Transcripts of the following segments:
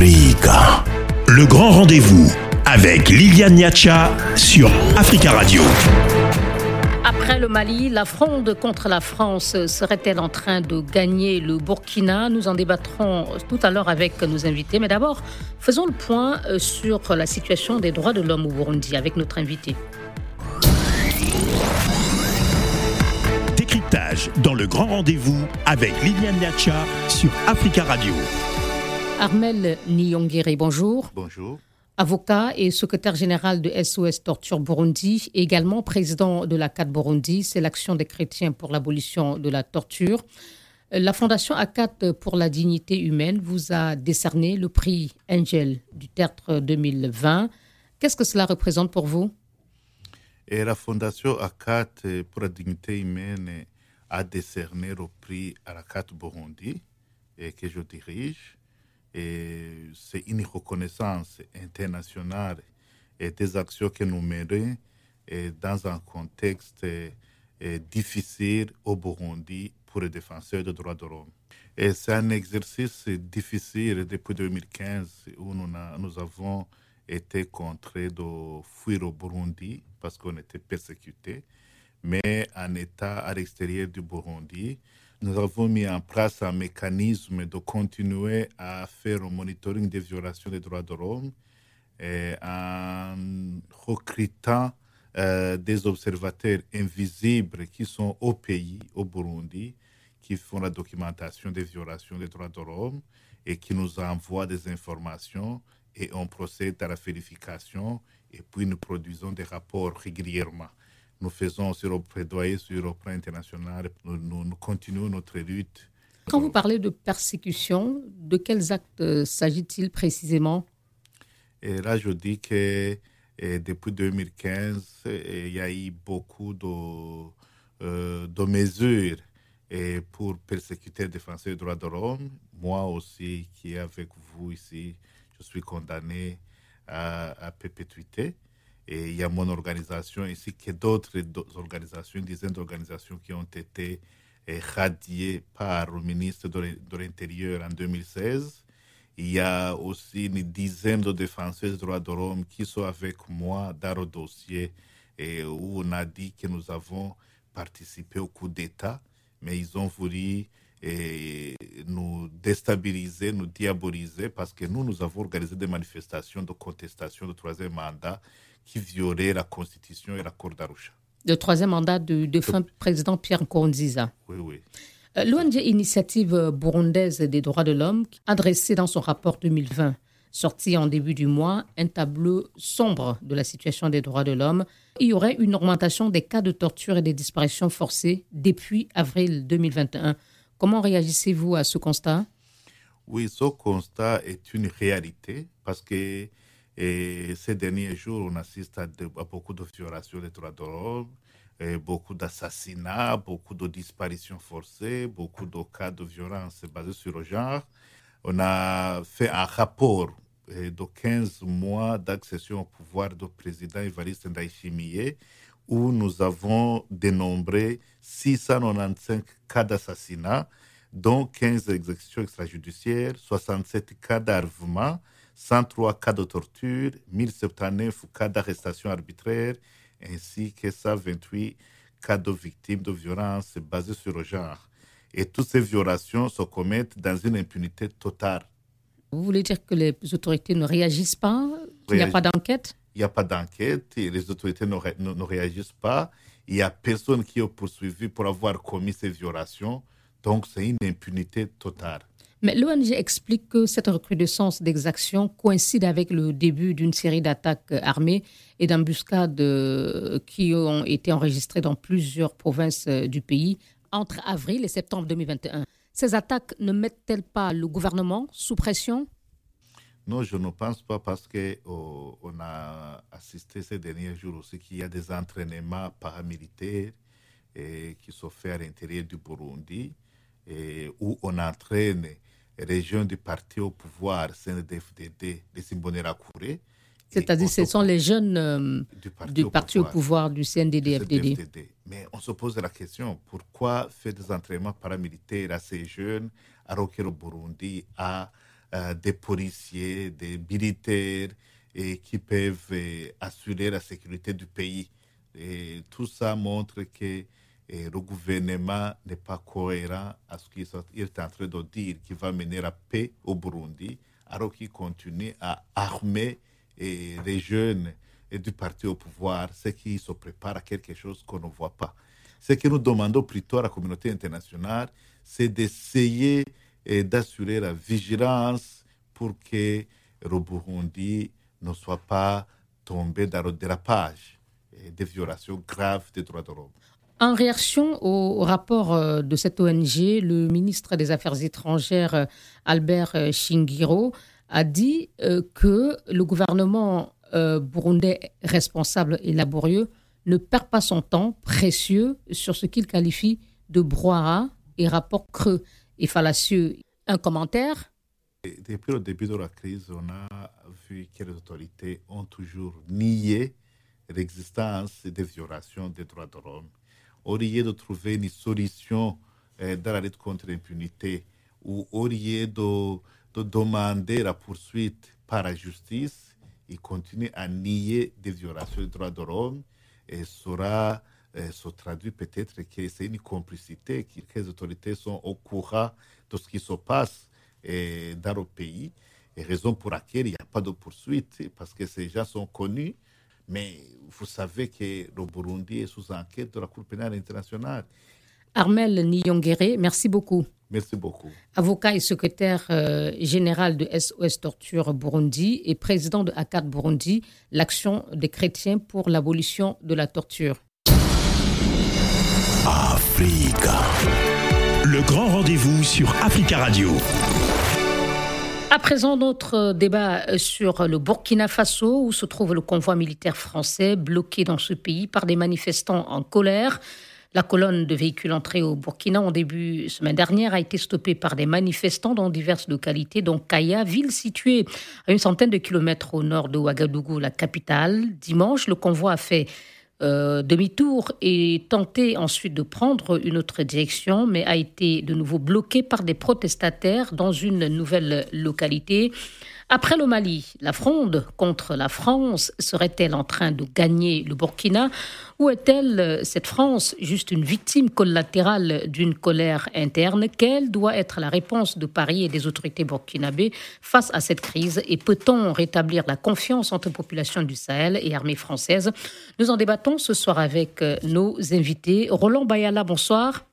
Africa. Le grand rendez-vous avec Liliane Niacha sur Africa Radio. Après le Mali, la fronde contre la France serait-elle en train de gagner le Burkina? Nous en débattrons tout à l'heure avec nos invités. Mais d'abord, faisons le point euh, sur la situation des droits de l'homme au Burundi avec notre invité. Décryptage dans le grand rendez-vous avec Liliane Niacha sur Africa Radio. Armel Nyongere, bonjour. Bonjour. Avocat et secrétaire général de SOS Torture Burundi, également président de la CAT Burundi, c'est l'action des chrétiens pour l'abolition de la torture. La Fondation ACAT pour la dignité humaine vous a décerné le prix Angel du Tertre 2020. Qu'est-ce que cela représente pour vous? Et la Fondation ACAT pour la dignité humaine a décerné le prix à la CAT Burundi et que je dirige c'est une reconnaissance internationale et des actions que nous menons et dans un contexte difficile au Burundi pour les défenseurs des droits de l'homme. Et c'est un exercice difficile depuis 2015 où nous, nous avons été contraints de fuir au Burundi parce qu'on était persécutés, mais en état à l'extérieur du Burundi, nous avons mis en place un mécanisme de continuer à faire un monitoring des violations des droits de l'homme en recrutant euh, des observateurs invisibles qui sont au pays, au Burundi, qui font la documentation des violations des droits de l'homme et qui nous envoient des informations et on procède à la vérification et puis nous produisons des rapports régulièrement nous faisons sur le plaidoyer sur le plan international. Nous, nous, continuons notre lutte. Quand vous parlez de persécution, de quels actes s'agit-il précisément? Et là, je dis que depuis 2015, il y a eu beaucoup de, euh, de mesures et pour persécuter les défenseurs des droits de l'homme. Moi aussi, qui est avec vous ici, je suis condamné à, à perpétuité. Et il y a mon organisation ainsi que d'autres organisations, une dizaine d'organisations qui ont été radiées par le ministre de l'Intérieur en 2016. Il y a aussi une dizaine de défenseurs des droits de l'homme qui sont avec moi dans le dossier et où on a dit que nous avons participé au coup d'État, mais ils ont voulu et nous déstabiliser, nous diaboliser, parce que nous, nous avons organisé des manifestations de contestation du troisième mandat qui violait la Constitution et l'accord d'Arusha. Le troisième mandat du défunt président Pierre Nkurunziza. Oui, oui. L'ONG Initiative burundaise des droits de l'homme a dressé dans son rapport 2020, sorti en début du mois, un tableau sombre de la situation des droits de l'homme. Il y aurait une augmentation des cas de torture et des disparitions forcées depuis avril 2021. Comment réagissez-vous à ce constat? Oui, ce constat est une réalité parce que et ces derniers jours, on assiste à, beaucoup de violations des droits de l'homme, beaucoup d'assassinats, beaucoup de disparitions forcées, beaucoup de cas de violence basés sur le genre. On a fait un rapport de 15 mois d'accession au pouvoir du président Evariste Ndayishimiye où nous avons dénombré 695 cas d'assassinat, dont 15 exécutions extrajudiciaires, 67 cas d'armement, 103 cas de torture, 1079 cas d'arrestation arbitraire, ainsi que 128 cas de victimes de violences basées sur le genre. Et toutes ces violations se commettent dans une impunité totale. Vous voulez dire que les autorités ne réagissent pas? Il n'y a pas d'enquête? Il n'y a pas d'enquête, les autorités ne, ré, ne, ne, réagissent pas. Il n'y a personne qui est poursuivi pour avoir commis ces violations. Donc c'est une impunité totale. Mais l'ONG explique que cette recrudescence d'exactions coïncide avec le début d'une série d'attaques armées et d'embuscades qui ont été enregistrées dans plusieurs provinces du pays entre avril et septembre 2021. Ces attaques ne mettent-elles pas le gouvernement sous pression? Non, je ne pense pas parce qu'on oh, a assisté ces derniers jours aussi qu'il y a des entraînements paramilitaires qui sont faits à l'intérieur du Burundi et, où on entraîne régions du parti au pouvoir, CNDFDD, de Simbonerakure. C'est-à-dire ce sont les jeunes euh, du parti, du au, parti pouvoir, au, pouvoir, du CNDD-FDD. Mais on se pose la question, pourquoi faire des entraînements paramilitaires à ces jeunes que le Burundi a euh, des policiers, des militaires et qui peuvent euh, assurer la sécurité du pays? Et tout ça montre que le gouvernement n'est pas cohérent à ce qu'il est en train de dire, qu'il va mener la paix au Burundi, alors qu'il continue à armer les jeunes du parti au pouvoir, ce qui se prépare à quelque chose qu'on ne voit pas. Ce que nous demandons plutôt à la communauté internationale, c'est d'essayer d'assurer la vigilance pour que le Burundi ne soit pas tombé dans le dérapage et des violations graves des droits de l'homme. En réaction au rapport euh, de cette ONG, le ministre des Affaires étrangères, euh, Albert euh, Shingiro, a dit que le gouvernement burundais responsable et laborieux ne perd pas son temps précieux sur ce qu'il qualifie de broira et rapport creux et fallacieux. Un commentaire? Depuis le début de la crise, on a vu que les autorités ont toujours nié l'existence des violations des droits de l'homme au lieu de trouver une solution euh, dans la lutte contre l'impunité ou au lieu de, de, demander la poursuite par la justice, il continue à nier des violations des droits de l'homme? Et sera euh, se traduit peut-être que c'est une complicité, que les autorités sont au courant de ce qui se passe euh, dans le pays, raison pour laquelle il n'y a pas de poursuite, parce que ces gens sont connus, mais vous savez que le Burundi est sous enquête de la Cour pénale internationale. Armel Niyongere, merci beaucoup. Merci beaucoup. Avocat et secrétaire euh, général de SOS Torture Burundi et président de ACAD Burundi, l'action des chrétiens pour l'abolition de la torture. Africa. Le grand rendez-vous sur Africa Radio. À présent, notre débat sur le Burkina Faso, où se trouve le convoi militaire français bloqué dans ce pays par des manifestants en colère. La colonne de véhicules entrés au Burkina en début semaine dernière a été stoppée par des manifestants dans diverses localités, dont Kaya, ville située à une centaine de kilomètres au nord de Ouagadougou, la capitale. Dimanche, le convoi a fait euh, demi-tour et tenté ensuite de prendre une autre direction, mais a été de nouveau bloqué par des protestataires dans une nouvelle localité. Après le Mali, la fronde contre la France serait-elle en train de gagner le Burkina ou est-elle, cette France, juste une victime collatérale d'une colère interne? Quelle doit être la réponse de Paris et des autorités burkinabées face à cette crise? Et peut-on rétablir la confiance entre population du Sahel et armée française Nous en débattons ce soir avec euh, nos invités. Roland Bayala, bonsoir.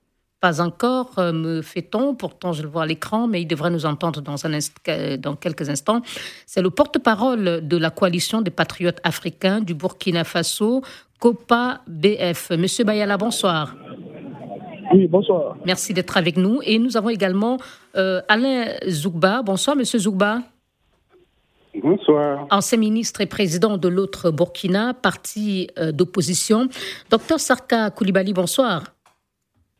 Pas encore, euh, me fait-on. Pourtant, je le vois à l'écran, mais il devrait nous entendre dans, un euh, dans quelques instants. C'est le porte-parole de la coalition des patriotes africains du Burkina Faso, COPA BF. Monsieur Bayala, bonsoir. Oui, bonsoir. Merci d'être avec nous. Et nous avons également euh, Alain Zougba. Bonsoir, monsieur Zougba. Bonsoir. Ancien ministre et président de l'autre Burkina, parti d'opposition. Docteur Sarka Koulibaly, bonsoir.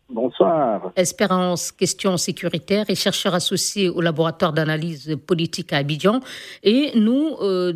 Bonsoir. Espérance Questions Sécuritaires et chercheur associé au laboratoire d'analyse politique à Abidjan. Et nous euh,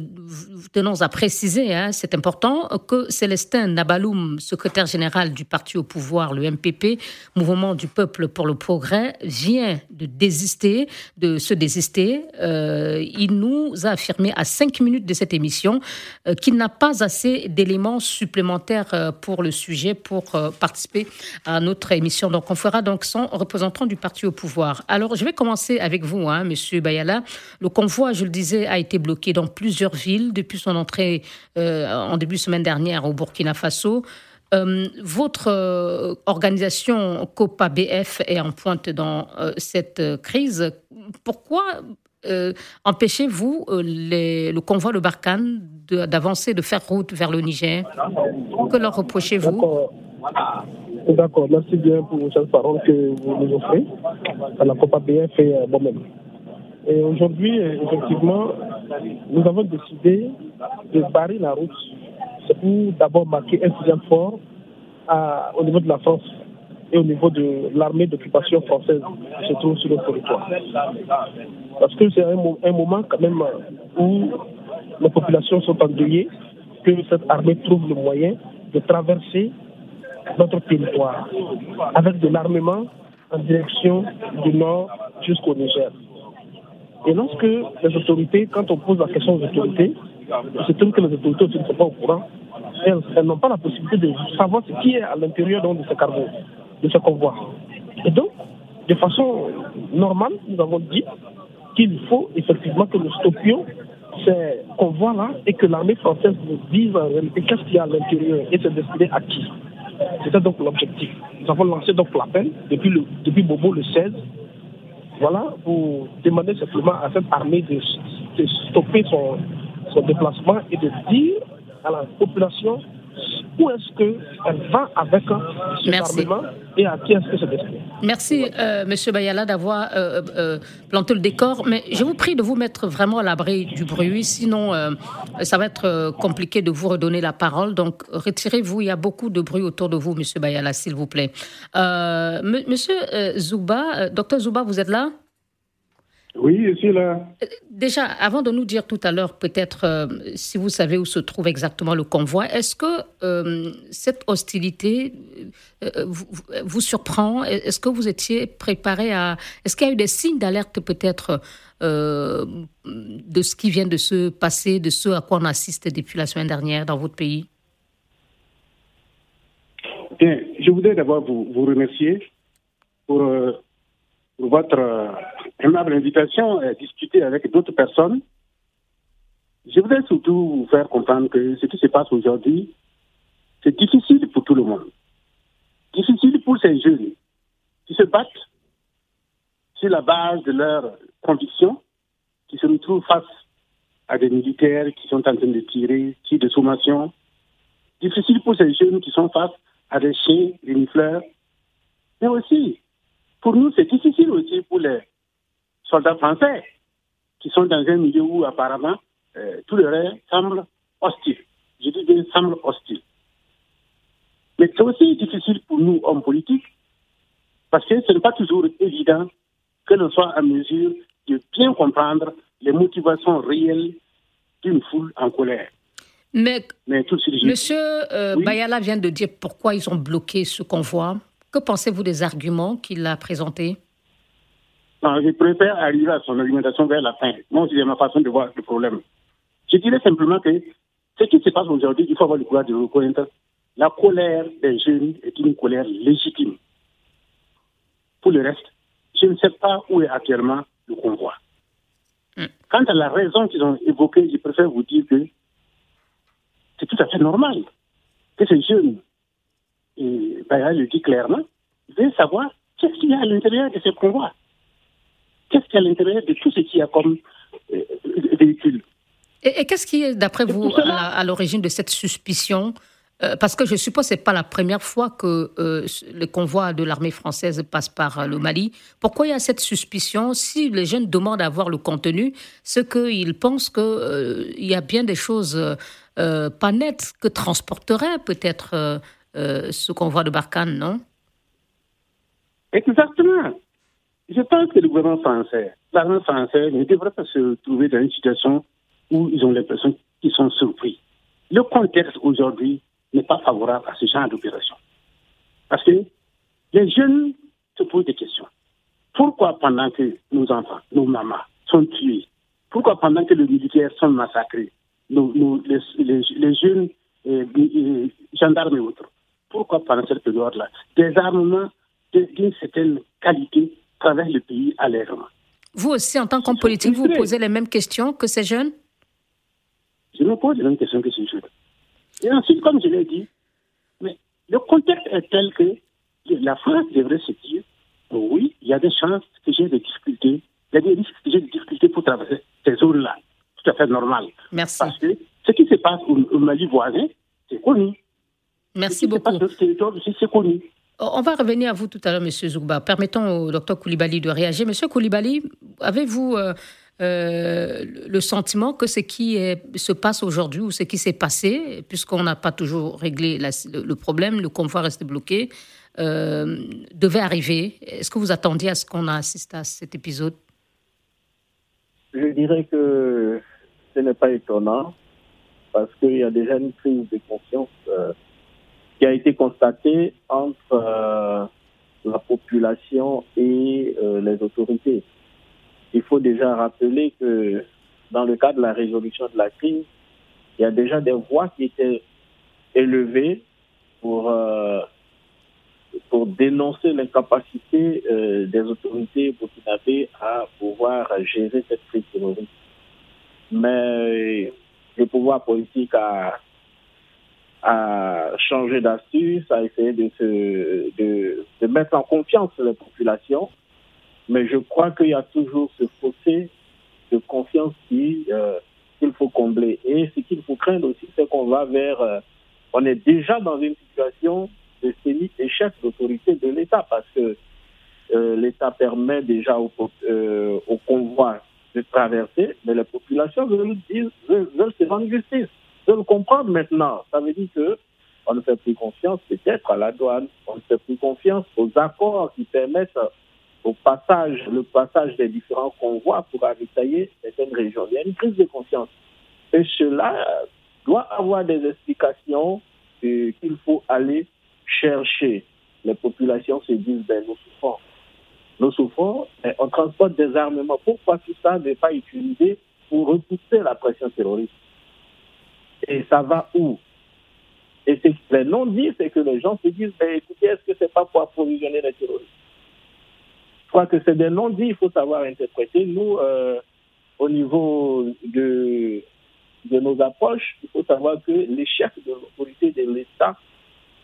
tenons à préciser, hein, c'est important, que Célestin Nabaloum, secrétaire général du parti au pouvoir, le MPP, Mouvement du Peuple pour le Progrès, vient de désister, de se désister. Euh, il nous a affirmé à cinq minutes de cette émission euh, qu'il n'a pas assez d'éléments supplémentaires pour le sujet pour participer à notre émission donc, on fera donc son représentant du parti au pouvoir. Alors, je vais commencer avec vous, hein, Monsieur Bayala. Le convoi, je le disais, a été bloqué dans plusieurs villes depuis son entrée euh, en début de semaine dernière au Burkina Faso. Euh, votre euh, organisation COPA BF est en pointe dans cette crise. Pourquoi empêchez-vous le convoi de Barkhane d'avancer, de, faire route vers le Niger? Que leur reprochez-vous? D'accord, merci bien pour cette parole que vous nous offrez la Copa BF et moi-même. Et aujourd'hui, effectivement, nous avons décidé de barrer la route. C'est pour d'abord marquer un signal fort au niveau de la France et au niveau de l'armée d'occupation française qui se trouve sur le territoire. Parce que c'est un, un, moment quand même où les populations sont endeuillées, que cette armée trouve le moyen de traverser notre territoire avec de l'armement en direction du nord jusqu'au Niger. Et lorsque les autorités, quand on pose la question aux autorités, c'est trouve que les autorités ne sont pas au courant, elles, n'ont pas la possibilité de savoir ce qui est à l'intérieur de ce cargo, de ce convoi. Et donc, de façon normale, nous avons dit qu'il faut effectivement que nous stoppions ces convois-là et que l'armée française nous dise qu'est-ce qu'il y a à l'intérieur et se destiné à qui. C'était donc l'objectif. Nous avons lancé donc l'appel depuis, depuis Bobo le 16 voilà, pour demander simplement à cette armée de, stopper son, son déplacement et de dire à la population où est-ce qu'elle va avec ce Merci. et à qui est-ce que c'est destiné? Merci, euh, Monsieur Bayala, d'avoir euh, euh, planté le décor, mais je vous prie de vous mettre vraiment à l'abri du bruit, sinon ça va être compliqué de vous redonner la parole. Donc, retirez-vous, il y a beaucoup de bruit autour de vous, Monsieur Bayala, s'il vous plaît. monsieur Zouba, docteur Zouba, vous êtes là? Oui, je suis là. Déjà, avant de nous dire tout à l'heure, peut-être, euh, si vous savez où se trouve exactement le convoi, est-ce que euh, cette hostilité euh, vous, surprend? Est-ce que vous étiez préparé à... Est-ce qu'il y a eu des signes d'alerte peut-être de ce qui vient de se passer, de ce à quoi on assiste depuis la semaine dernière dans votre pays? Bien, je voudrais d'abord vous, vous remercier pour pour votre euh, aimable invitation à discuter avec d'autres personnes. Je voudrais surtout vous faire comprendre que ce qui se passe aujourd'hui, c'est difficile pour tout le monde. Difficile pour ces jeunes qui se battent sur la base de leurs convictions, qui se retrouvent face à des militaires qui sont en train de tirer, qui de sommation. Difficile pour ces jeunes qui sont face à des chiens, des nifleurs, mais aussi pour nous, c'est difficile aussi pour les soldats français qui sont dans un milieu où apparemment euh, tout le reste semble hostile. Je dis bien semble hostile. Mais c'est aussi difficile pour nous, hommes politiques, parce que ce n'est pas toujours évident que l'on soit en mesure de bien comprendre les motivations réelles d'une foule en colère. Mais, tout Monsieur euh, Bayala vient de dire pourquoi ils ont bloqué ce convoi. Que pensez-vous des arguments qu'il a présentés? Je préfère arriver à son argumentation vers la fin. Moi, c'est ma façon de voir le problème. Je dirais simplement que ce qui se passe aujourd'hui, il faut avoir le courage de reconnaître. La colère des jeunes est une colère légitime. Pour le reste, je ne sais pas où est actuellement le convoi. Hmm. Quant à la raison qu'ils ont évoquée, je préfère vous dire que c'est tout à fait normal que ces jeunes et Bayard le dit clairement, veut savoir qu'est-ce qu'il y a à l'intérieur de ce convoi. Qu'est-ce qu'il y a à l'intérieur de tout ce qu'il y a comme euh, véhicule. Et, qu'est-ce qui est, d'après vous, à, l'origine de cette suspicion euh, parce que je suppose que ce n'est pas la première fois que euh, le convoi de l'armée française passe par le Mali. Pourquoi il y a cette suspicion Si les jeunes demandent à voir le contenu, c'est qu'ils pensent qu'il y a bien des choses pas nettes que transporterait peut-être euh, ce convoi de Barkhane, non? Exactement. Je pense que le gouvernement français, l'armée française ne devrait pas se trouver dans une situation où ils ont l'impression qu'ils sont surpris. Le contexte aujourd'hui n'est pas favorable à ce genre d'opération. Parce que les jeunes se posent des questions. Pourquoi pendant que nos enfants, nos mamans sont tués, pourquoi pendant que les militaires sont massacrés, les, jeunes gendarmes et autres, pourquoi pendant cette période-là Des armements d'une certaine qualité traversent le pays allègrement. Vous aussi, en tant qu'homme politique, vous posez les mêmes questions que ces jeunes? Je me pose les mêmes questions que ces jeunes. Et ensuite, comme je l'ai dit, mais le contexte est tel que la France devrait se dire oui, il y a des chances que j'ai des difficultés, il y a des risques que j'ai des difficultés pour traverser ces zones-là. Tout à fait normal. Merci. Parce que ce qui se passe au Mali voisin, c'est connu. Merci beaucoup. On va revenir à vous tout à l'heure, Monsieur Zougba. Permettons au docteur Koulibaly de réagir. Monsieur Koulibaly, avez-vous euh, euh, le sentiment que ce qui se passe aujourd'hui ou ce qui s'est passé, puisqu'on n'a pas toujours réglé le, problème, le convoi reste bloqué, euh, devait arriver? Est-ce que vous attendiez à ce qu'on assiste à cet épisode? Je dirais que ce n'est pas étonnant parce qu'il y a déjà une prise de conscience qui a été constaté entre euh, la population et euh, les autorités. il faut déjà rappeler que dans le cadre de la résolution de la crise, il y a déjà des voix qui étaient élevées pour, euh, pour dénoncer l'incapacité euh, des autorités burkinabées à pouvoir gérer cette crise terroriste. Mais le pouvoir politique a, a changé d'astuce, a essayé de, se, de, de mettre en confiance les populations. Mais je crois qu'il y a toujours ce fossé de confiance euh, qu'il faut combler. Et ce qu'il faut craindre aussi, c'est qu'on va vers... Euh, on est déjà dans une situation de semi-échec d'autorité de l'État parce que euh, l'État permet déjà aux, au convois de traverser, mais les populations veulent, veulent, veulent se rendre justice, veulent comprendre maintenant. Ça veut dire que on ne fait plus confiance peut-être à la douane, on ne fait plus confiance aux accords qui permettent au passage, le passage des différents convois pour ravitailler certaines régions. Il y a une crise de confiance. Et cela doit avoir des explications qu'il faut aller chercher. Les populations se disent, ben, nous souffrons. Nous souffrons, on transporte des armements. Pourquoi tout ça n'est pas utilisé pour repousser la pression terroriste? Et ça va où? Et les non-dits, c'est que les gens se disent, écoutez, est-ce que c'est pas pour approvisionner les terroristes? Je crois que c'est des non-dits, il faut savoir interpréter. Nous, euh, au niveau de, de nos approches, il faut savoir que l'échec de l'autorité de l'État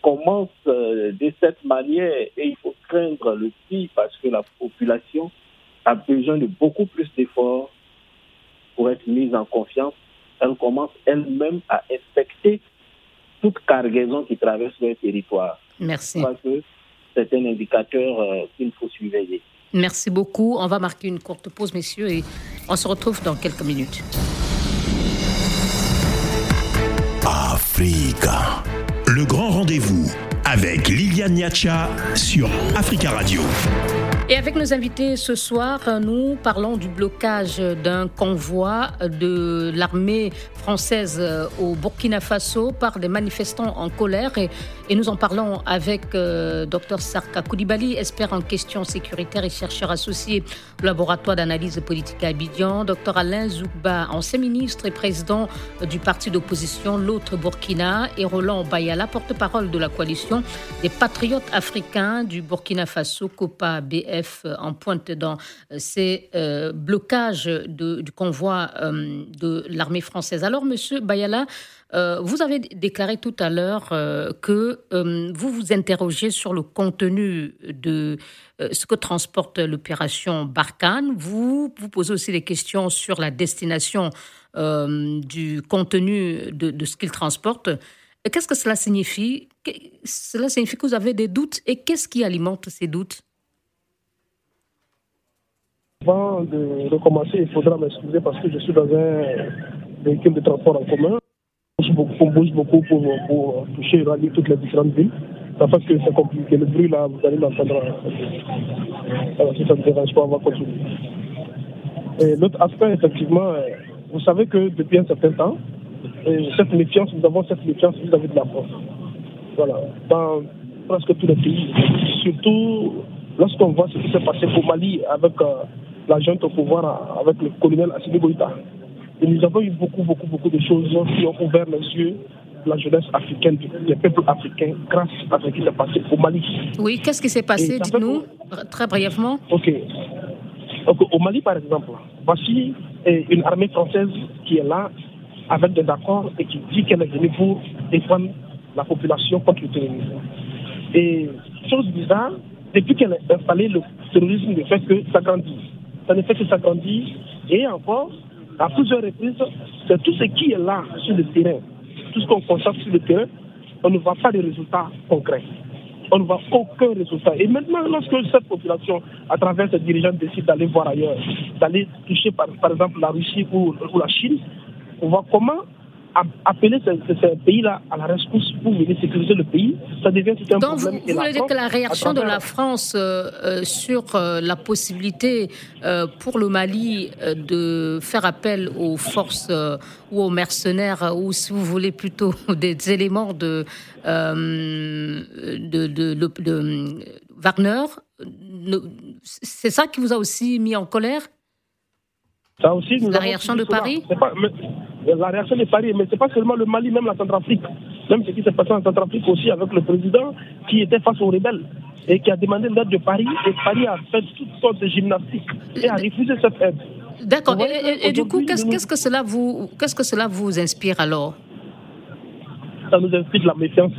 commence euh, de cette manière et il faut craindre le pire parce que la population a besoin de beaucoup plus d'efforts pour être mise en confiance. Elle commence elle-même à inspecter toute cargaison qui traverse le territoire. Merci. Je crois que c'est un indicateur euh, qu'il faut surveiller. Merci beaucoup. On va marquer une courte pause, messieurs, et on se retrouve dans quelques minutes. Africa. Le grand rendez-vous avec Liliane Niacha sur Africa Radio. Et avec nos invités ce soir, nous parlons du blocage d'un convoi de l'armée française au Burkina Faso par des manifestants en colère. Et, nous en parlons avec euh, Dr Sarka Koulibaly, expert en questions sécuritaires et chercheur associé au laboratoire d'analyse politique à Abidjan. Dr Alain Zoukba, ancien ministre et président du parti d'opposition L'autre Burkina. Et Roland Bayala, porte-parole de la coalition des patriotes africains du Burkina Faso, COPA BF, en pointe dans ces euh, blocages du convoi euh, de l'armée française. Alors, monsieur Bayala, euh, vous avez déclaré tout à l'heure que vous vous interrogez sur le contenu de ce que transporte l'opération Barkhane. Vous vous posez aussi des questions sur la destination du contenu de ce qu'il transporte. Qu'est-ce que cela signifie? Cela signifie que vous avez des doutes? Et qu'est-ce qui alimente ces doutes? Avant de recommencer, il faudra m'excuser parce que je suis dans un véhicule de transport en commun. On bouge beaucoup pour, pour toucher et rallier toutes les différentes villes. Fait que c'est compliqué. Le bruit, là, vous allez l'entendre. Alors, si ça ne dérange pas, on va continuer. Et l'autre aspect, effectivement, euh, vous savez que depuis un certain temps, cette méfiance, nous avons cette méfiance vis-à-vis de la France. Voilà. Dans presque tous les pays. Surtout lorsqu'on voit ce qui s'est passé au Mali avec euh, la junte au pouvoir, avec le colonel Assimi Goïta. Et nous avons eu beaucoup, beaucoup, beaucoup de choses qui ont ouvert les yeux de la jeunesse africaine, des peuples africains, grâce à ce qui s'est passé au Mali. Oui, qu'est-ce qui s'est passé? Dites-nous, très brièvement. Ok. Au Mali, par exemple, voici une armée française qui est là avec des accords et qui dit qu'elle est venue pour défendre la population contre le terrorisme. Et chose bizarre, depuis qu'elle a installé le terrorisme ne fait que s'agrandir. Ça ne fait que s'agrandir. Et encore, à plusieurs reprises, c'est tout ce qui est là sur le terrain, tout ce qu'on constate sur le terrain, on ne voit pas de résultats concrets. On ne voit aucun résultat. Et maintenant, lorsque cette population, à travers ses dirigeants, décide d'aller voir ailleurs, d'aller toucher par, exemple la Russie ou la Chine, on voit comment appeler ces, pays-là à la rescousse pour venir sécuriser le pays, ça devient tout un Donc problème. Vous, vous voulez dire que la réaction de la France euh, euh, sur euh, la possibilité pour le Mali de faire appel aux forces ou aux mercenaires, ou si vous voulez plutôt des éléments de, de, de, de Wagner, c'est ça qui vous a aussi mis en colère? Ça aussi, nous La réaction de. Paris pas- mais- La réaction de Paris, mais ce n'est pas seulement le Mali, même la Centrafrique. Même ce qui s'est passé en Centrafrique aussi avec le président qui était face aux rebelles et qui a demandé l'aide de Paris. Et Paris a fait toutes sortes de gymnastiques et a refusé cette aide. D'accord. Et, voyez, et- et du coup, qu'est-ce qu'est-ce que cela vous, qu'est-ce que cela vous inspire alors? Ça nous explique la méfiance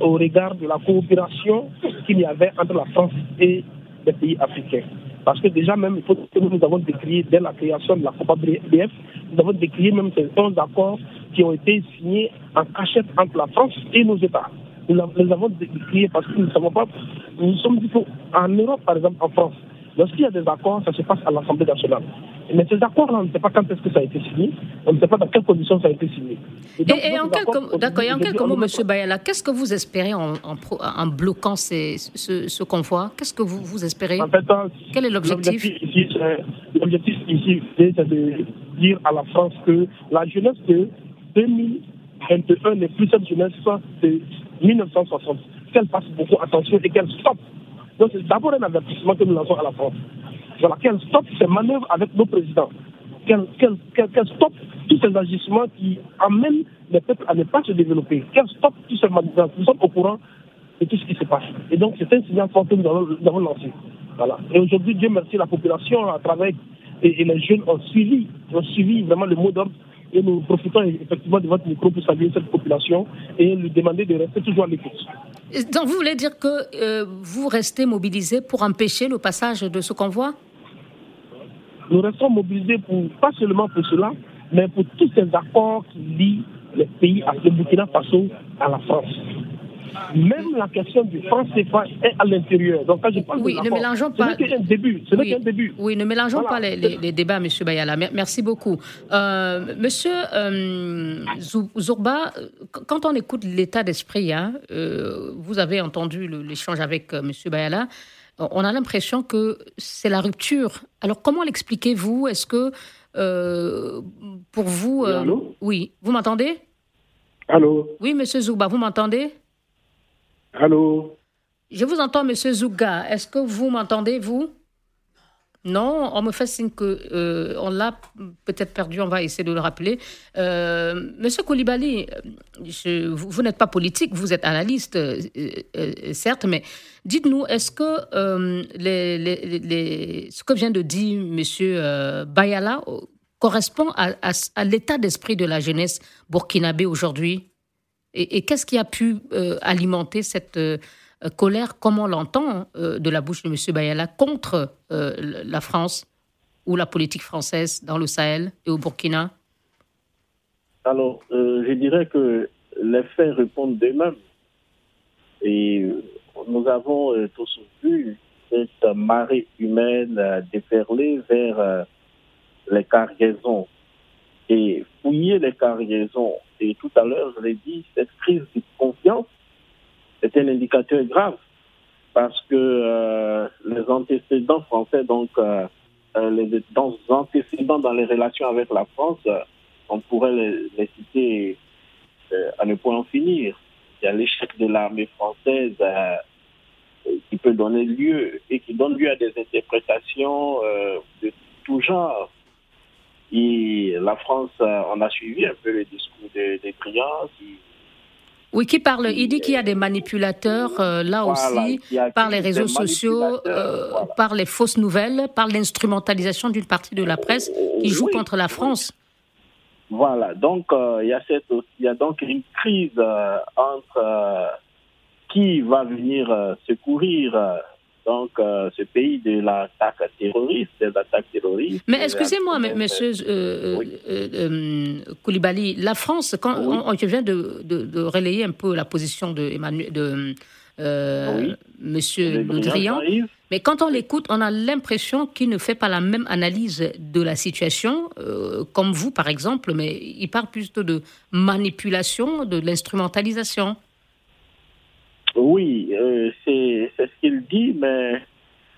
au regard de la coopération qu'il y avait entre la France et les pays africains. Parce que déjà même, il faut que nous, avons décrié dès la création de la Copa BF, nous avons décrié même 11 accords qui ont été signés en cachette entre la France et nos États. Nous les avons décriés parce que nous ne savons pas, nous sommes dit en Europe, par exemple, en France, lorsqu'il y a des accords, ça se passe à l'Assemblée nationale. Mais ces accords-là, on ne sait pas quand est-ce que ça a été signé, on ne sait pas dans quelles conditions ça a été signé. Et, donc, et en d'accord, et en quelques mots, Monsieur Bayala, qu'est-ce que vous espérez en, en pro- en bloquant ces- ce, ce convoi Qu'est-ce que vous, vous espérez? En fait, hein, Quel est l'objectif? c'est- L'objectif ici, c'est de dire à la France que la jeunesse de 2021 n'est plus cette jeunesse de 1960. Qu'elle fasse beaucoup attention et qu'elle stoppe. Donc c'est d'abord un avertissement que nous lançons à la France. Voilà, qu'elle stoppe ces manœuvres avec nos présidents. Qu'elle stoppe tous ces agissements qui amènent les peuples à ne pas se développer. Qu'elle stoppe tous ces manœuvres. Nous sommes au courant de tout ce qui se passe. Et donc, c'est un signal fort que nous avons, nous avons lancé. Voilà. Et aujourd'hui, Dieu merci, la population, à travers, et, et les jeunes ont suivi, ont suivi vraiment le mot d'ordre. Et nous profitons effectivement de votre micro pour saluer cette population et lui demander de rester toujours à l'écoute. Donc vous voulez dire que euh, vous restez mobilisé pour empêcher le passage de ce convoi? Nous restons mobilisés pour, pas seulement pour cela, mais pour tous ces accords qui lient les pays, le Burkina Faso à la France. Même la question du franc CFA est à l'intérieur. Donc, quand je parle Oui, des ne mélangeons ce pas- n'est qu'un début. Ce Oui. début. Oui, ne mélangeons Voilà. pas les, les- les débats, Monsieur Bayala. Mer- Merci beaucoup. Euh, monsieur euh, Zourba, quand on écoute l'état d'esprit, hein, euh, vous avez entendu l'échange avec euh, Monsieur Bayala, on a l'impression que c'est la rupture. Alors, comment l'expliquez-vous? Est-ce que, euh, pour vous... Oui, allô? oui, vous m'entendez? Allô? Oui, Monsieur Zouba, vous m'entendez? Allô? Je vous entends, Monsieur Zouga. Est-ce que vous m'entendez, vous? Non, on me fait signe que euh, on l'a peut-être perdu. On va essayer de le rappeler. Euh, Monsieur Koulibaly, euh, vous, n'êtes pas politique, vous êtes analyste, euh, euh, certes, mais dites-nous, est-ce que ce que vient de dire Monsieur Bayala correspond à, à- à l'état d'esprit de la jeunesse burkinabé aujourd'hui? Et, qu'est-ce qui a pu euh, alimenter cette euh, colère, comme on l'entend euh, de la bouche de M. Bayala, contre la France ou la politique française dans le Sahel et au Burkina? Alors, je dirais que les faits répondent d'eux-mêmes. Et nous avons tous vu cette marée humaine déferler vers les cargaisons et fouiller les cargaisons. Et tout à l'heure, je l'ai dit, cette crise de confiance est un indicateur grave parce que euh, les antécédents français, donc euh, euh, les dans- antécédents dans les relations avec la France, on pourrait les, les citer à ne point en finir. Il y a l'échec de l'armée française qui peut donner lieu et qui donne lieu à des interprétations de tout genre. Et la France, euh, on a suivi un peu le discours de, des qui Oui, qui parle, il dit qu'il y a des manipulateurs euh, là Voilà, aussi, par les réseaux sociaux, euh, voilà. par les fausses nouvelles, par l'instrumentalisation d'une partie de la presse qui joue Oui, contre la oui. France. Voilà, donc euh, il y a cette il y a donc une crise entre qui va venir secourir donc euh, ce pays de l'attaque terroriste, des attaques terroristes. Mais excusez-moi, monsieur euh, Oui. euh, Koulibaly, la France, quand Oui. on, on vient de, de- de relayer un peu la position de, Emmanuel, de Oui. monsieur Le Drian, mais quand on l'écoute, on a l'impression qu'il ne fait pas la même analyse de la situation, comme vous par exemple, mais il parle plutôt de manipulation, de l'instrumentalisation. Oui, euh, c'est ce qu'il dit, mais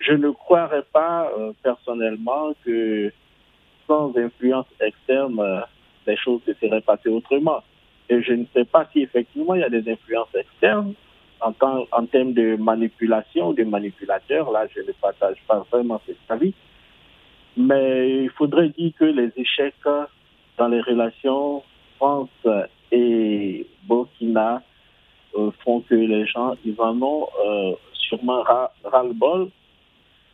je ne croirais pas euh, personnellement que sans influence externe, euh, les choses se seraient passées autrement. Et je ne sais pas si effectivement il y a des influences externes en, temps- en termes de manipulation, de manipulateurs. Là, je ne partage pas vraiment cet avis. Mais il faudrait dire que les échecs dans les relations France et Burkina font que les gens, ils en ont euh, sûrement ras-le-bol.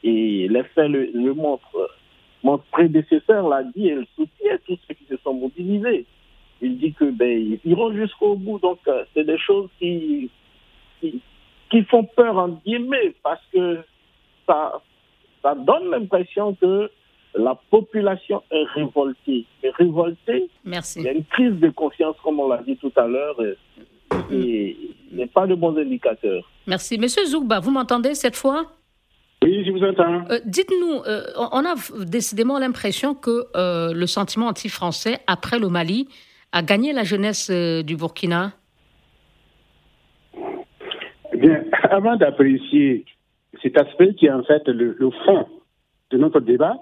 Et les faits le, le montrent. Mon prédécesseur l'a dit et il soutient tous ceux qui se sont mobilisés. Il dit que ben, ils iront jusqu'au bout. Donc, euh, c'est des choses qui, qui, qui, font peur, en guillemets, parce que ça, ça donne l'impression que la population est révoltée. Et révoltée, Merci. il y a une crise de confiance, comme on l'a dit tout à l'heure, et il n'est pas de bons indicateurs. Merci. Monsieur Zoukba, vous m'entendez cette fois? Oui, je vous entends. Euh, Dites-nous, euh, on a décidément l'impression que euh, le sentiment anti-français, après le Mali, a gagné la jeunesse du Burkina Bien, avant d'apprécier cet aspect qui est en fait le, le, fond de notre débat,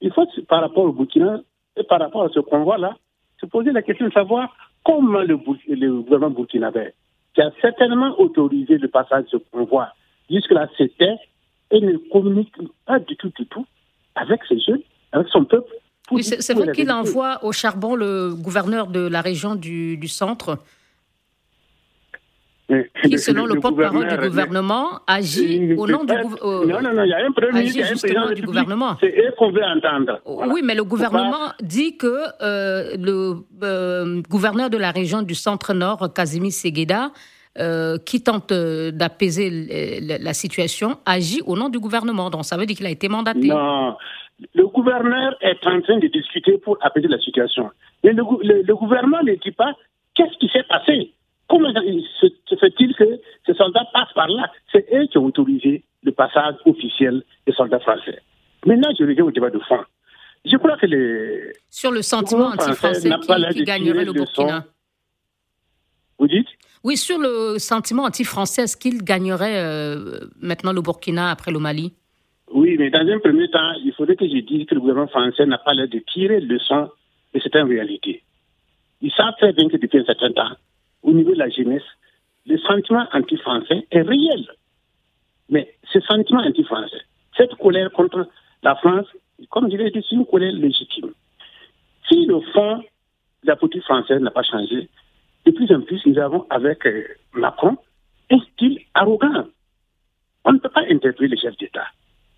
il faut, par rapport au Burkina et par rapport à ce convoi-là, se poser la question de savoir comment le, le gouvernement burkinabé, qui a certainement autorisé le passage de ce convoi, jusque-là c'était, et ne communique pas du tout, du tout avec ses jeunes, avec son peuple. Oui, c'est vrai qu'il envoie au charbon le gouverneur de la région du, du centre qui, selon le, le porte-parole du gouvernement, agit au nom du, euh, non, non, non, il y a un premier agit justement du gouvernement. C'est eux qu'on veut entendre. Voilà. Oui, mais le gouvernement dit que euh, le euh, gouverneur de la région du centre-nord, Kazimi Segueda, euh, qui tente d'apaiser la situation, agit au nom du gouvernement. Donc ça veut dire qu'il a été mandaté. Non, le gouverneur est en train de discuter pour apaiser la situation. Mais le, le, le gouvernement ne dit pas qu'est-ce qui s'est passé. Comment se fait-il que ces soldats passent par là? C'est eux qui ont autorisé le passage officiel des soldats français. Maintenant, je reviens au débat de fond. Je crois que les. Sur le sentiment anti-français qui, qui gagnerait le Burkina. Vous dites? Oui, sur le sentiment anti-français, est-ce qu'il gagnerait euh, maintenant le Burkina après le Mali? Oui, mais dans un premier temps, il faudrait que je dise que le gouvernement français n'a pas l'air de tirer le leçon de cette réalité. Ils savent très bien que depuis un certain temps, au niveau de la jeunesse, le sentiment anti-français est réel. Mais ce sentiment anti-français, cette colère contre la France, comme je l'ai dit, c'est une colère légitime. Si le fond de la politique française n'a pas changé, de plus en plus, nous avons avec euh, Macron un style arrogant. On ne peut pas interpréter les chefs d'État.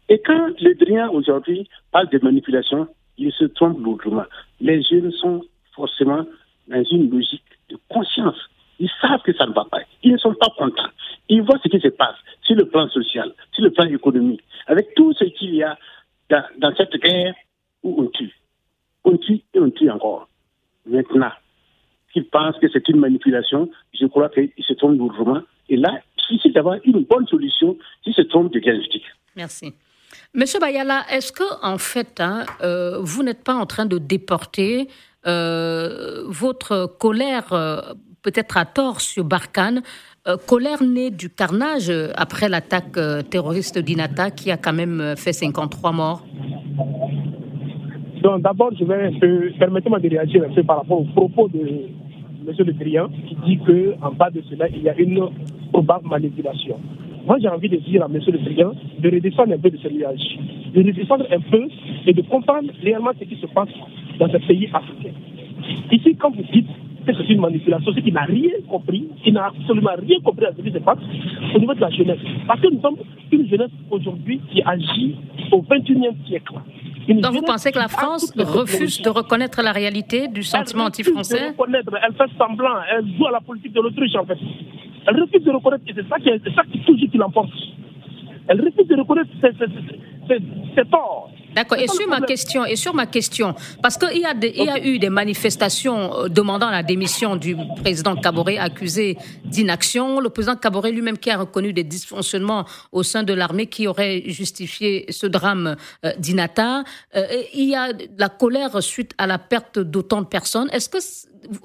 Et quand le Drian aujourd'hui parle de manipulation, il se trompe lourdement. Les jeunes sont forcément dans une logique de conscience. Ils savent que ça ne va pas. Ils ne sont pas contents. Ils voient ce qui se passe sur le plan social, sur le plan économique, avec tout ce qu'il y a dans, cette guerre où on tue. On tue et on tue encore. Maintenant, qu'ils pensent que c'est une manipulation, je crois qu'ils se trompent lourdement. Et là, difficile d'avoir une bonne solution s'ils se trompent de diagnostic. Merci. Monsieur Bayala, est-ce que en fait, hein, euh, vous n'êtes pas en train de déporter euh, votre colère euh, peut-être à tort sur Barkhane, euh, colère née du carnage après l'attaque euh, terroriste d'Inata qui a quand même fait 53 morts Donc d'abord, je vais permettez-moi de réagir un peu par rapport aux propos de M. Le Drian qui dit qu'en bas de cela, il y a une probable manipulation. Moi, j'ai envie de dire à M. Le Drian de redescendre un peu de ce nuage, de redescendre un peu et de comprendre réellement ce qui se passe dans ce pays africain. Ici, quand vous dites c'est une manipulation, c'est qu'il n'a rien compris, il n'a absolument rien compris à ce qui se passe au niveau de la jeunesse. Parce que nous sommes une jeunesse aujourd'hui qui agit au 21e siècle. Une Donc vous pensez que la France refuse de reconnaître la réalité du sentiment anti-français Elle fait semblant, elle joue à la politique de l'autruche en fait. Elle refuse de reconnaître, et c'est ça qui, c'est ça qui toujours qui l'emporte. Elle refuse de reconnaître ses torts. D'accord. Et sur ma question, et sur ma question, parce qu'il y a il y a eu des manifestations demandant la démission du président Kaboré accusé d'inaction. Le président Kaboré lui-même qui a reconnu des dysfonctionnements au sein de l'armée qui auraient justifié ce drame euh, d'Inata. Euh, il y a la colère suite à la perte d'autant de personnes. Est-ce que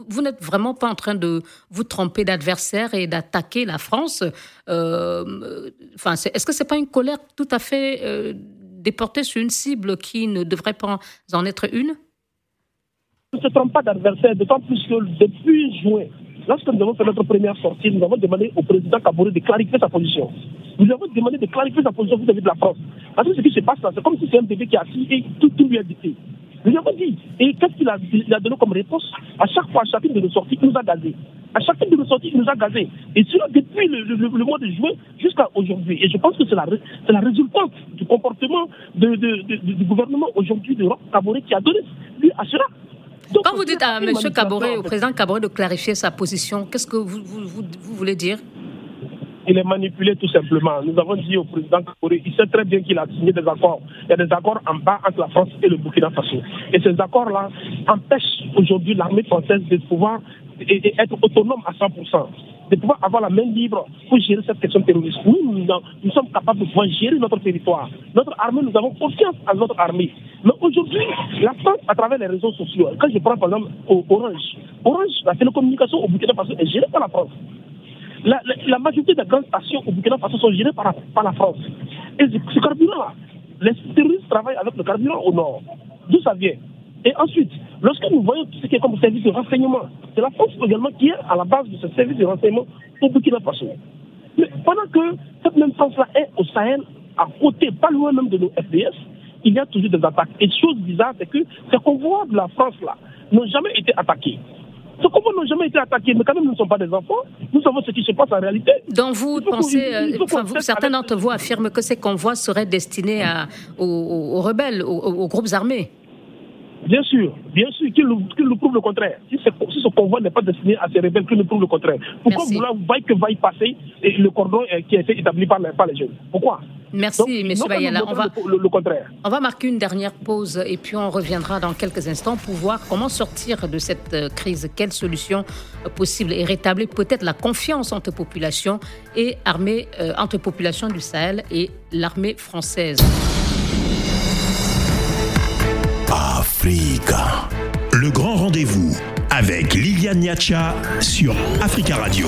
vous n'êtes vraiment pas en train de vous tromper d'adversaire et d'attaquer la France euh, est-ce que c'est pas une colère tout à fait euh, déportée sur une cible qui ne devrait pas en être une On ne se trompe pas d'adversaire, d'autant plus que depuis juin, lorsque nous avons fait notre première sortie, nous avons demandé au président Kabore de clarifier sa position. Nous avons demandé de clarifier sa position vis-à-vis de la France. Parce que ce qui se passe là, c'est comme si c'est un bébé qui a assis et tout, lui a dicté. Nous avons dit. Et qu'est-ce qu'il a, donné comme réponse? À chaque fois, à chacune de nos sorties, il nous a gazé. À chacune de nos sorties, il nous a gazé. Et cela depuis le, mois de juin jusqu'à aujourd'hui. Et je pense que c'est la, résultante du comportement du gouvernement aujourd'hui de Roch Kaboré qui a donné lui à cela. Quand vous dites à M. Caboret, au président Caboret de clarifier sa position, qu'est-ce que vous, vous, vous, voulez dire? Il est manipulé tout simplement. Nous avons dit au président Caboret, il sait très bien qu'il a signé des accords. Il y a des accords en bas entre la France et le Burkina Faso. Et ces accords-là empêchent aujourd'hui l'armée française de pouvoir être autonome à 100% de pouvoir avoir la main libre pour gérer cette question terroriste. Nous, nous, sommes capables de pouvoir gérer notre territoire. Notre armée, nous avons confiance en notre armée. Mais aujourd'hui, la France, à travers les réseaux sociaux, quand je prends par exemple Orange, Orange, la télécommunication au Burkina Faso est gérée par la France. La, majorité des grandes stations au Burkina Faso sont gérées par, par la France. Et ce carburant-là, les terroristes travaillent avec le carburant au nord. D'où ça vient? Et ensuite, lorsque nous voyons tout ce qui est comme service de renseignement, c'est la France également qui est à la base de ce service de renseignement au Burkina Faso. Mais pendant que cette même France-là est au Sahel, à côté, pas loin même de nos FDS, il y a toujours des attaques. Et chose bizarre, c'est que ces convois de la France-là n'ont jamais été attaqués. Ces convois n'ont jamais été attaqués, mais quand même, nous ne sommes pas des enfants. Nous savons ce qui se passe en réalité. Donc vous pensez, euh, certains d'entre vous affirment que ces convois seraient destinés aux, rebelles, aux groupes armés Bien sûr, bien sûr, qu'il nous, qu nous, prouve le contraire. Si, si, ce convoi n'est pas destiné à ces rebelles, qu'il nous prouve le contraire. Pourquoi vous voyez que va y passer le cordon euh, qui a été établi par les, par les jeunes? Pourquoi? Merci, M. Bayala. On va, le, le, contraire. on va marquer une dernière pause et puis on reviendra dans quelques instants pour voir comment sortir de cette euh, crise. Quelle solution euh, possible et rétablir peut-être la confiance entre populations et armée, entre populations du Sahel et l'armée française. Le grand rendez-vous avec Liliane Niacha sur Africa Radio.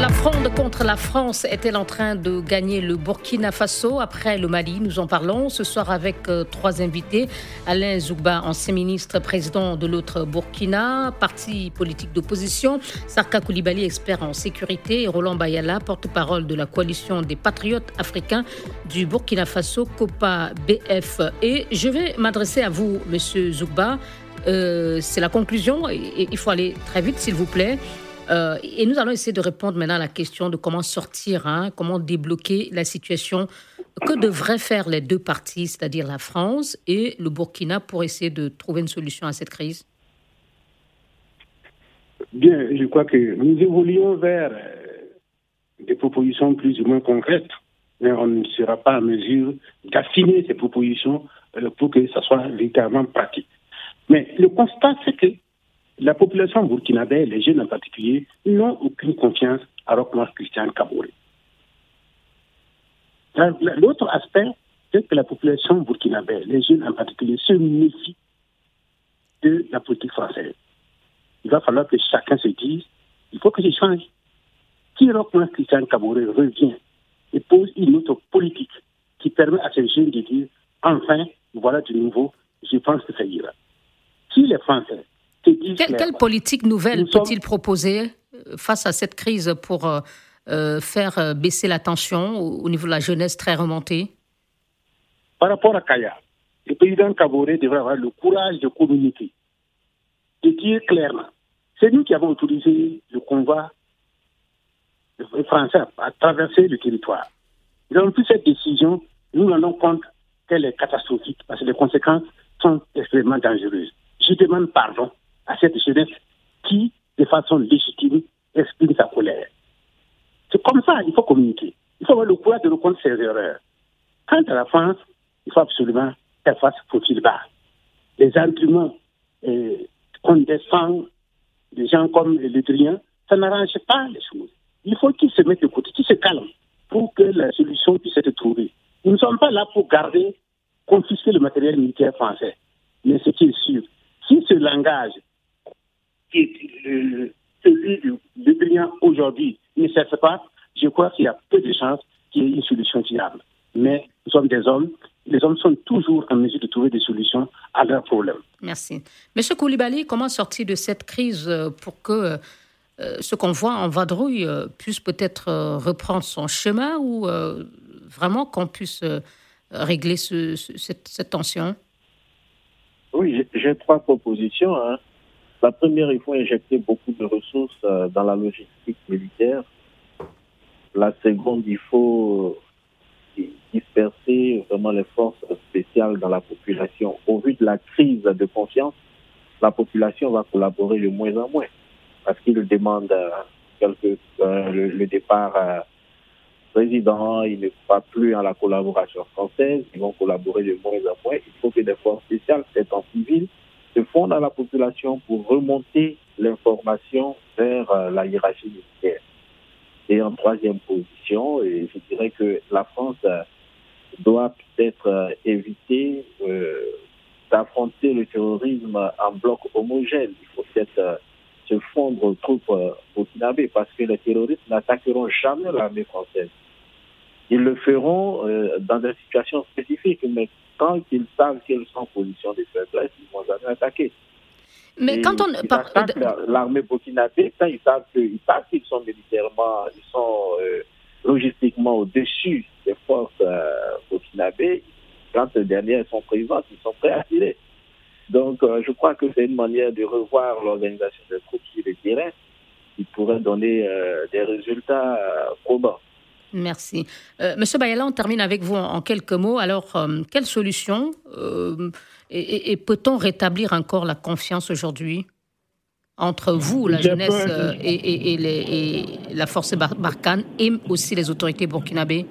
La fronde contre la France est-elle en train de gagner le Burkina Faso après le Mali? Nous en parlons ce soir avec euh, trois invités. Alain Zougba, ancien ministre, président de l'autre Burkina, parti politique d'opposition. Sarka Koulibaly, expert en sécurité. Et Roland Bayala, porte-parole de la coalition des patriotes africains du Burkina Faso, COPA BF. Et je vais m'adresser à vous, monsieur Zougba. Euh, c'est la conclusion. Il faut aller très vite, s'il vous plaît. Euh, et nous allons essayer de répondre maintenant à la question de comment sortir, hein, comment débloquer la situation. Que devraient faire les deux parties, c'est-à-dire la France et le Burkina, pour essayer de trouver une solution à cette crise Bien, je crois que nous évoluons vers euh, des propositions plus ou moins concrètes, mais on ne sera pas en mesure d'affiner ces propositions pour que ça soit véritablement pratique. Mais le constat, c'est que la population burkinabé, les jeunes en particulier, n'ont aucune confiance à Rockmar Christian Kabouré. L'autre aspect, c'est que la population burkinabé, les jeunes en particulier, se méfient de la politique française. Il va falloir que chacun se dise il faut que je change. Si Rockmar Christian Kabouré revient et pose une autre politique qui permet à ces jeunes de dire enfin, voilà du nouveau, je pense que ça ira si les Français? Quelle, politique nouvelle peut-il proposer euh, face à cette crise pour euh, euh, faire baisser la tension au, niveau de la jeunesse très remontée? Par rapport à Kaya, le président Kabore devrait avoir le courage de communiquer, de dire clairement c'est nous qui avons autorisé le convoi français à traverser le territoire. Nous avons pris cette décision, nous nous rendons compte qu'elle est catastrophique parce que les conséquences sont extrêmement dangereuses je demande pardon à cette jeunesse qui, de façon légitime, exprime sa colère. C'est comme ça, il faut communiquer. Il faut avoir le courage de reconnaître ses erreurs. Quant à la France, il faut absolument qu'elle fasse profil bas. Les arguments euh, qu'on descend des gens comme le Drien, ça n'arrange pas les choses. Il faut qu'ils se mettent de côté, qu'ils se calment pour que la solution puisse être trouvée. Nous ne sommes pas là pour garder, confisquer le matériel militaire français. Mais ce qui est sûr, si ce langage, qui est euh, celui du brillant aujourd'hui, ne cesse pas, je crois qu'il y a peu de chances qu'il y ait une solution viable. Mais nous sommes des hommes. Les hommes sont toujours en mesure de trouver des solutions à leurs problèmes. Merci. Monsieur Koulibaly, comment sortir de cette crise pour que ce qu'on voit en vadrouille puisse peut-être reprendre son chemin ou vraiment qu'on puisse régler cette, tension? Oui, j'ai trois propositions. Hein. La première, il faut injecter beaucoup de ressources dans la logistique militaire. La seconde, il faut disperser vraiment les forces spéciales dans la population. Au vu de la crise de confiance, la population va collaborer de moins en moins parce qu'il demande euh, quelque, euh, le, départ euh, président, il ne croit plus à la collaboration française, ils vont collaborer de moins en moins. Il faut que des forces spéciales, c'est en civil, se fondent dans la population pour remonter l'information vers la hiérarchie militaire. Et en troisième position, et je dirais que la France doit peut-être euh, éviter euh, d'affronter le terrorisme en bloc homogène. Il faut peut-être euh, se fondre aux troupes burkinabées parce que les terroristes n'attaqueront jamais l'armée française. Ils le feront dans des situations spécifiques, mais quand ils savent qu'ils sont en position de faiblesse, ils ne vont jamais attaquer. Mais quand on l'armée burkinabé, quand ils savent qu'ils sont militairement, ils sont logistiquement au-dessus des forces euh, burkinabées, quand ces dernières sont présentes, ils sont prêts à tirer. Donc, euh, je crois que c'est une manière de revoir l'organisation des troupes sur le terrain qui pourrait donner euh, des résultats probants. Merci. Monsieur Bayala, on termine avec vous en, quelques mots. Alors, quelle solution et peut-on rétablir encore la confiance aujourd'hui entre vous, la jeunesse euh, et, et, la force Barkhane et aussi les autorités burkinabées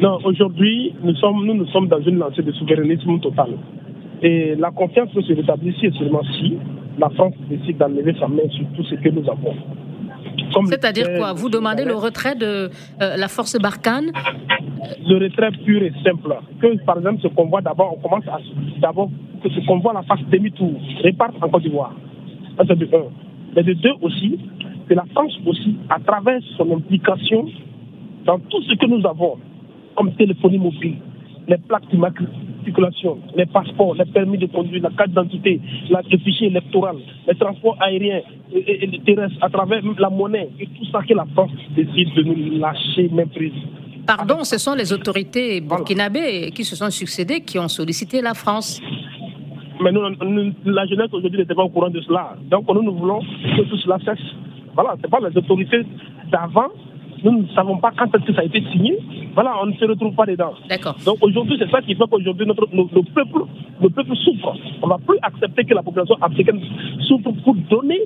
Non, aujourd'hui, nous sommes, nous, nous sommes dans une lancée de souverainisme total. Et la confiance peut se rétablir si seulement si la France décide d'enlever sa main sur tout ce que nous avons. C'est-à-dire quoi Vous demandez le retrait de euh, la force Barkhane Le retrait pur et simple. Que par exemple ce convoi d'abord, on commence à d'abord que ce convoi la fasse demi-tour, réparte en Côte d'Ivoire c'est de un. Mais de deux aussi, que la France aussi, à travers son implication dans tout ce que nous avons, comme téléphonie mobile, les plaques les passeports, les permis de conduire, la carte d'identité, le fichier électoral, les transports aériens et, et, terrestres, à travers la monnaie, et tout ça que la France décide de nous lâcher même prise. Pardon, ce sont les autorités burkinabées qui se sont succédées qui ont sollicité la France. Mais nous, la jeunesse aujourd'hui n'était pas au courant de cela. Donc nous, nous voulons que tout cela cesse. Voilà, ce pas les autorités d'avant. Nous ne savons pas quand est-ce que ça a été signé. Voilà, on ne se retrouve pas dedans. D'accord. Donc aujourd'hui, c'est ça qui fait qu'aujourd'hui, notre, le, peuple, le peuple souffre. On ne va plus accepter que la population africaine souffre pour donner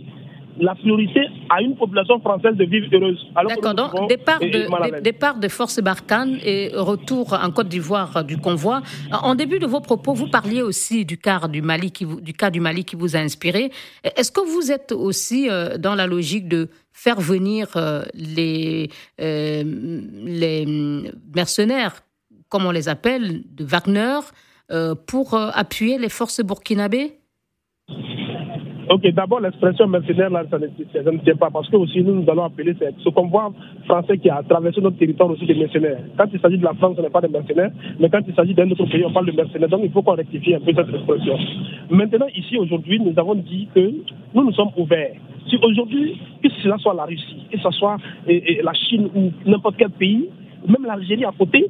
la priorité à une population française de vivre heureuse. D'accord, donc départ de, départ de forces Barkhane et retour en Côte d'Ivoire du convoi. En début de vos propos, vous parliez aussi du cas du Mali qui vous, du cas du Mali qui vous a inspiré. Est-ce que vous êtes aussi euh, dans la logique de faire venir euh, les, euh, les mercenaires, comme on les appelle, de Wagner, pour appuyer les forces burkinabées? Ok, d'abord l'expression mercenaire, là, ça ne, tient pas, parce que aussi nous, nous allons appeler ce convoi français qui a traversé notre territoire aussi des mercenaires. Quand il s'agit de la France, ce n'est pas des mercenaires, mais quand il s'agit d'un autre pays, on parle de mercenaires. Donc il faut qu'on rectifie un peu cette expression. Maintenant, ici, aujourd'hui, nous avons dit que nous nous sommes ouverts. Si aujourd'hui, que cela soit la Russie, que ce soit la Chine ou n'importe quel pays, même l'Algérie à côté,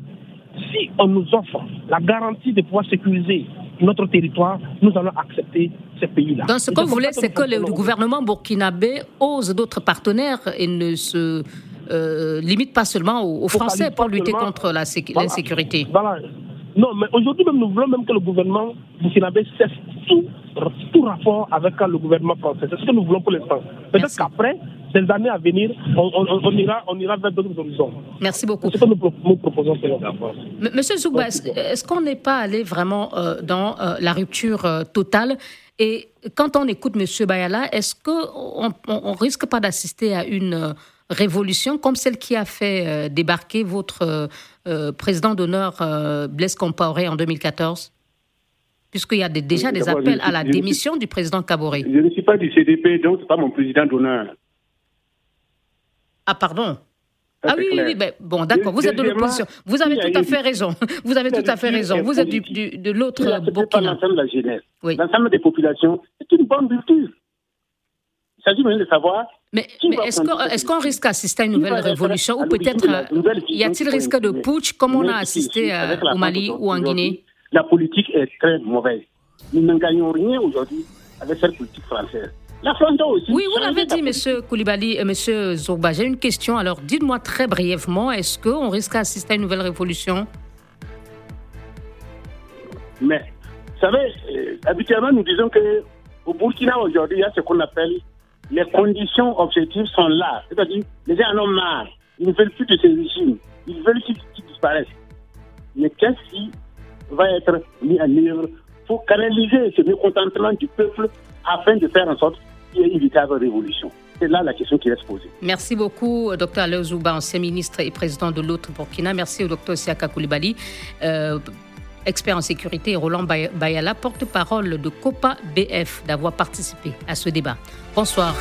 si on nous offre la garantie de pouvoir sécuriser notre territoire, nous allons accepter ces pays-là. Donc ce que vous voulez, c'est que le gouvernement burkinabé ose d'autres partenaires et ne se euh, limite pas seulement aux, Français pour lutter contre l'insécurité. Voilà. Non, mais aujourd'hui même, nous voulons même que le gouvernement burkinabé cesse tout, tout rapport avec le gouvernement français. C'est ce que nous voulons pour l'instant. Peut-être qu'après, ces années à venir, on, ira, on ira vers d'autres horizons. Merci beaucoup. C'est ce que nous, proposons. Monsieur Zougba, est-ce qu'on n'est pas allé vraiment euh, dans euh, la rupture euh, totale? Et quand on écoute Monsieur Bayala, est-ce qu'on on, risque pas d'assister à une révolution comme celle qui a fait débarquer votre président d'honneur Blaise Compaoré en 2014 Puisqu'il y a déjà des appels à la démission du président Kaboré. Je ne suis pas du CDP, donc ce n'est pas mon président d'honneur. Ah, pardon ah oui, oui, oui, bon, d'accord, vous êtes de l'opposition. Vous avez tout à fait raison. Vous avez tout à fait raison. Vous êtes du, de l'autre Burkina. l'ensemble de la jeunesse, l'ensemble des populations, c'est une bonne rupture. s'agit maintenant de savoir. Mais, est-ce qu'on risque d'assister à une nouvelle révolution ou peut-être y a-t-il risque de putsch? Comme on a assisté au Mali ou en Guinée? La politique est très mauvaise. Nous ne gagnons rien aujourd'hui avec cette politique française. Aussi. Oui, vous l'avez dit, M. Koulibaly et M. Zourba. J'ai une question. Alors, dites-moi très brièvement, est-ce qu'on risque d'assister à une nouvelle révolution? Mais, vous savez, euh, habituellement, nous disons que au Burkina aujourd'hui, il y a ce qu'on appelle les conditions objectives sont là. C'est-à-dire, les gens en ont marre. Ils ne veulent plus de ces régimes. Ils veulent qu'ils disparaissent. Mais qu'est-ce qui va être mis en œuvre pour canaliser ce mécontentement du peuple afin de faire en sorte qu'il y ait une révolution c'est là la question qui reste posée. Merci beaucoup, Dr. Alain Zouba, ancien ministre et président de l'autre Burkina. Merci au Dr. Siaka Koulibaly, euh, expert en sécurité, et Roland Bayala, porte-parole de COPA BF, d'avoir participé à ce débat. Bonsoir.